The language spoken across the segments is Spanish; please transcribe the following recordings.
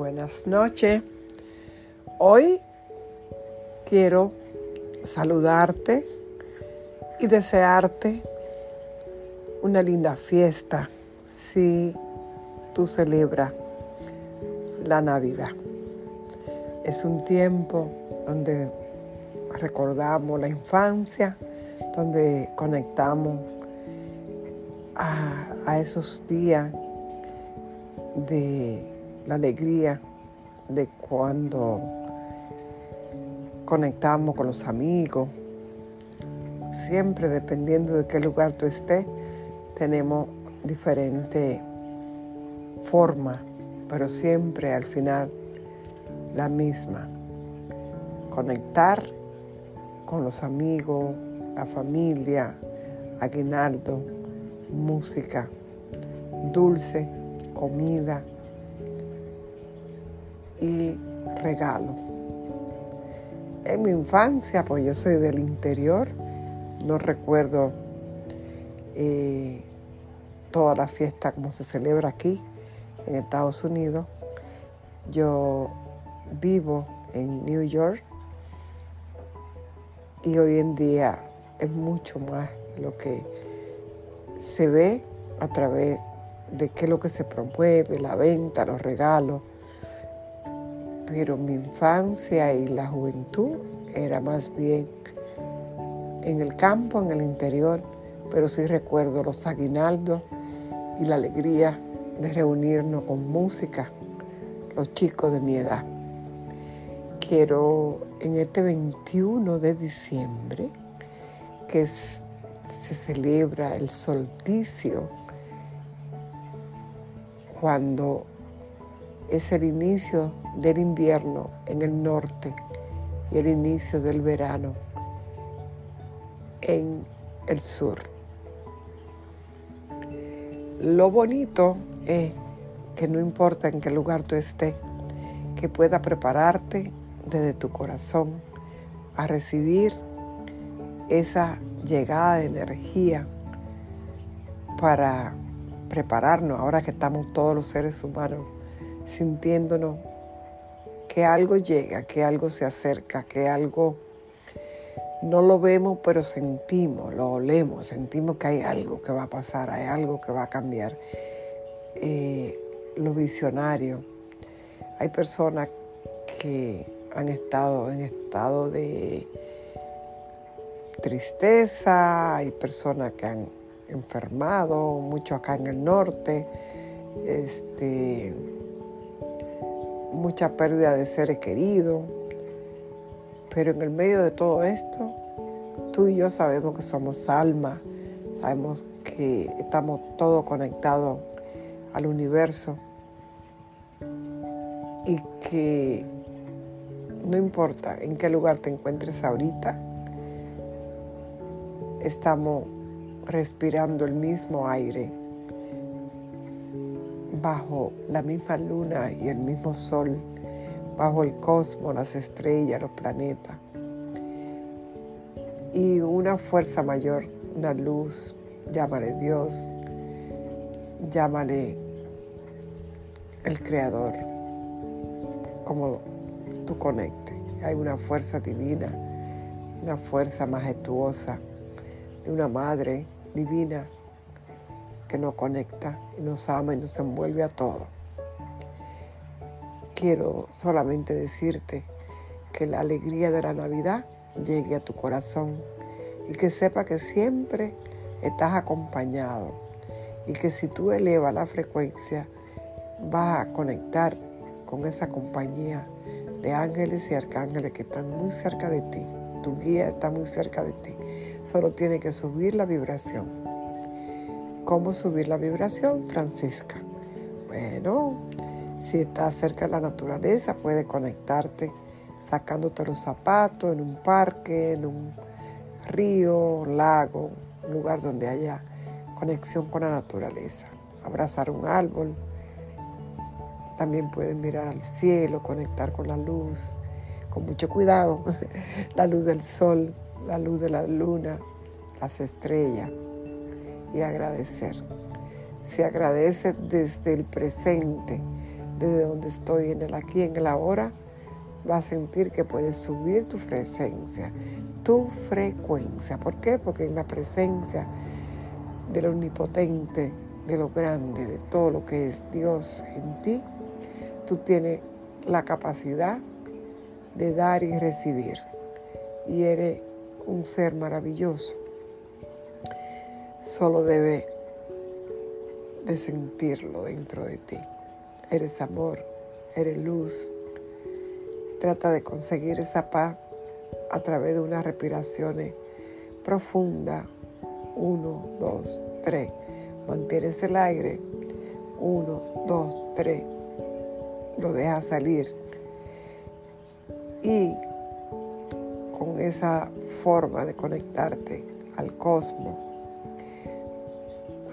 Buenas noches. Hoy quiero saludarte y desearte una linda fiesta si tú celebras la Navidad. Es un tiempo donde recordamos la infancia, donde conectamos a, esos días de la alegría de cuando conectamos con los amigos. Siempre dependiendo de qué lugar tú estés, tenemos diferente forma, pero siempre al final la misma. Conectar con los amigos, la familia, aguinaldo, música, dulce, comida y regalo. En mi infancia, pues yo soy del interior, no recuerdo eh, toda la fiesta como se celebra aquí en Estados Unidos. Yo vivo en New York y hoy en día es mucho más lo que se ve a través de qué es lo que se promueve, la venta, los regalos. Pero mi infancia y la juventud era más bien en el campo, en el interior, pero sí recuerdo los aguinaldos y la alegría de reunirnos con música, los chicos de mi edad. Quiero en este 21 de diciembre, que se celebra el solsticio, cuando es el inicio del invierno en el norte y el inicio del verano en el sur. Lo bonito es que no importa en qué lugar tú estés, que pueda prepararte desde tu corazón a recibir esa llegada de energía para prepararnos ahora que estamos todos los seres humanos sintiéndonos que algo llega, que algo se acerca, que algo no lo vemos, pero sentimos, lo olemos, sentimos que hay algo que va a pasar, hay algo que va a cambiar. Eh, lo visionario. Hay personas que han estado en estado de tristeza, hay personas que han enfermado, mucho acá en el norte, este, mucha pérdida de seres queridos. Pero en el medio de todo esto, tú y yo sabemos que somos almas, sabemos que estamos todos conectados al universo y que no importa en qué lugar te encuentres ahorita, estamos respirando el mismo aire bajo la misma luna y el mismo sol, bajo el cosmos, las estrellas, los planetas. Y una fuerza mayor, una luz, llámale Dios, llámale el Creador, como tú conectes. Hay una fuerza divina, una fuerza majestuosa de una madre divina que nos conecta y nos ama y nos envuelve a todo. Quiero solamente decirte que la alegría de la Navidad llegue a tu corazón y que sepa que siempre estás acompañado y que si tú elevas la frecuencia vas a conectar con esa compañía de ángeles y arcángeles que están muy cerca de ti. Tu guía está muy cerca de ti. Solo tiene que subir la vibración. ¿Cómo subir la vibración, Francisca? Bueno, si estás cerca de la naturaleza, puedes conectarte sacándote los zapatos en un parque, en un río, lago, un lugar donde haya conexión con la naturaleza. Abrazar un árbol. También puedes mirar al cielo, conectar con la luz, con mucho cuidado, la luz del sol, la luz de la luna, las estrellas y agradecer. Se agradece desde el presente, desde donde estoy en el aquí, en el ahora, va a sentir que puedes subir tu presencia, tu frecuencia. ¿Por qué? Porque en la presencia del omnipotente, de lo grande, de todo lo que es Dios en ti, tú tienes la capacidad de dar y recibir. Y eres un ser maravilloso. Solo debe de sentirlo dentro de ti. Eres amor, eres luz. Trata de conseguir esa paz a través de unas respiraciones profundas. Uno, dos, tres. Mantienes el aire. Uno, dos, tres. Lo dejas salir. Y con esa forma de conectarte al cosmos,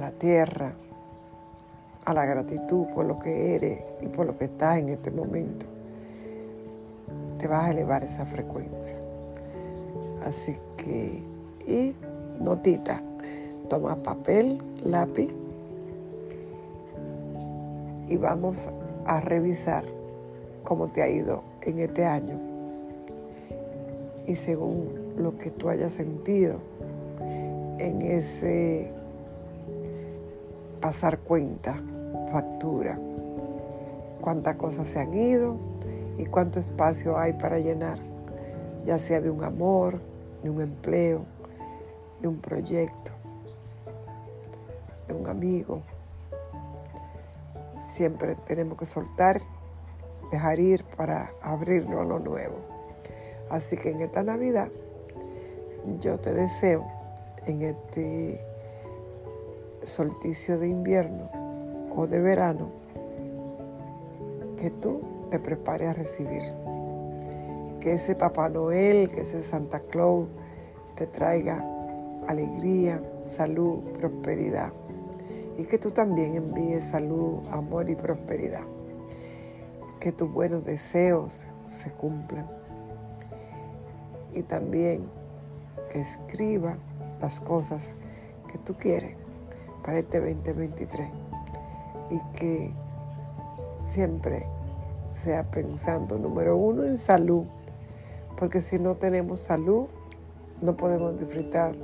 la tierra, a la gratitud por lo que eres y por lo que estás en este momento, te vas a elevar esa frecuencia. Así que, y notita, toma papel, lápiz y vamos a revisar cómo te ha ido en este año. Y según lo que tú hayas sentido en ese pasar cuenta, factura, cuántas cosas se han ido y cuánto espacio hay para llenar, ya sea de un amor, de un empleo, de un proyecto, de un amigo. Siempre tenemos que soltar, dejar ir para abrirlo a lo nuevo. Así que en esta Navidad yo te deseo en este solsticio de invierno o de verano que tú te prepares a recibir. Que ese Papá Noel, que ese Santa Claus te traiga alegría, salud, prosperidad. Y que tú también envíes salud, amor y prosperidad. Que tus buenos deseos se cumplan. Y también que escriba las cosas que tú quieres para este 2023 y que siempre sea pensando, número uno, en salud, porque si no tenemos salud, no podemos disfrutar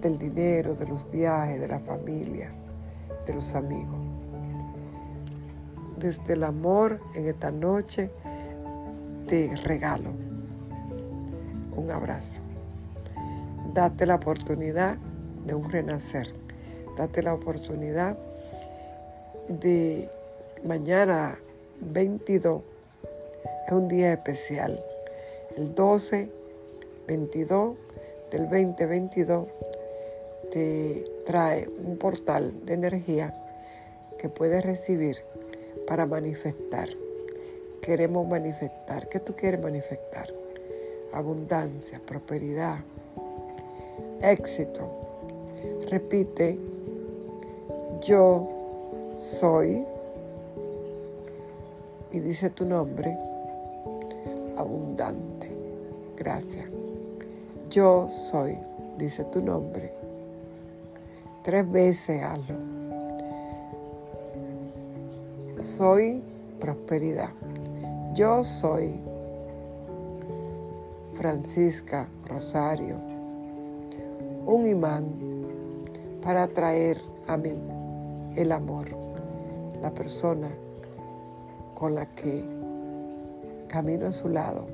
del dinero, de los viajes, de la familia, de los amigos. Desde el amor en esta noche te regalo un abrazo. Date la oportunidad de un renacer date la oportunidad de mañana 22. Es un día especial. El 12, 22 del 2022 te trae un portal de energía que puedes recibir para manifestar. Queremos manifestar. ¿Qué tú quieres manifestar? Abundancia, prosperidad, éxito. Repite yo soy, y dice tu nombre, abundante. Gracias. Yo soy, dice tu nombre. Tres veces hazlo. Soy prosperidad. Yo soy Francisca Rosario, un imán para atraer a mí el amor, la persona con la que camino a su lado,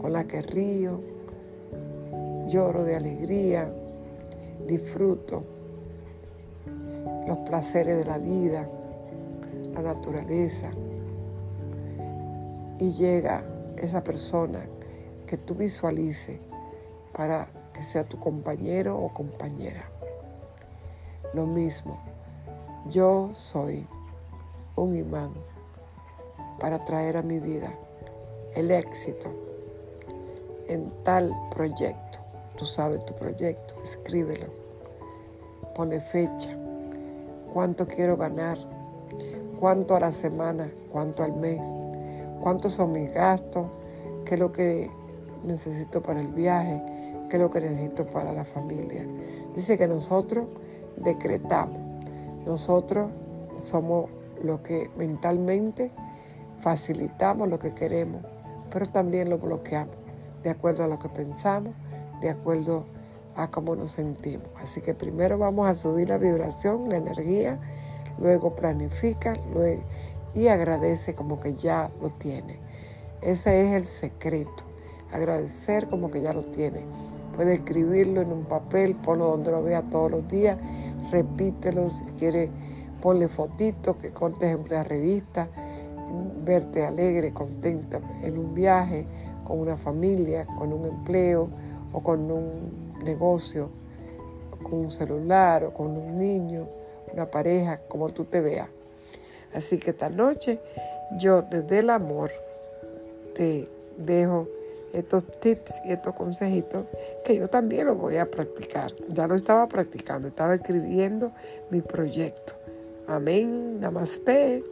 con la que río, lloro de alegría, disfruto los placeres de la vida, la naturaleza, y llega esa persona que tú visualices para que sea tu compañero o compañera. Lo mismo, yo soy un imán para traer a mi vida el éxito en tal proyecto. Tú sabes tu proyecto, escríbelo. Pone fecha. ¿Cuánto quiero ganar? ¿Cuánto a la semana? ¿Cuánto al mes? ¿Cuántos son mis gastos? ¿Qué es lo que necesito para el viaje? ¿Qué es lo que necesito para la familia? Dice que nosotros decretamos nosotros somos lo que mentalmente facilitamos lo que queremos, pero también lo bloqueamos de acuerdo a lo que pensamos, de acuerdo a cómo nos sentimos. Así que primero vamos a subir la vibración, la energía, luego planifica luego, y agradece como que ya lo tiene. Ese es el secreto, agradecer como que ya lo tiene. Puede escribirlo en un papel, ponlo donde lo vea todos los días, repítelo si quiere, ponle fotitos que contes en una revista, verte alegre, contenta en un viaje, con una familia, con un empleo o con un negocio, con un celular o con un niño, una pareja, como tú te veas. Así que esta noche yo desde el amor te dejo estos tips y estos consejitos que yo también los voy a practicar. Ya lo estaba practicando, estaba escribiendo mi proyecto. Amén, namaste.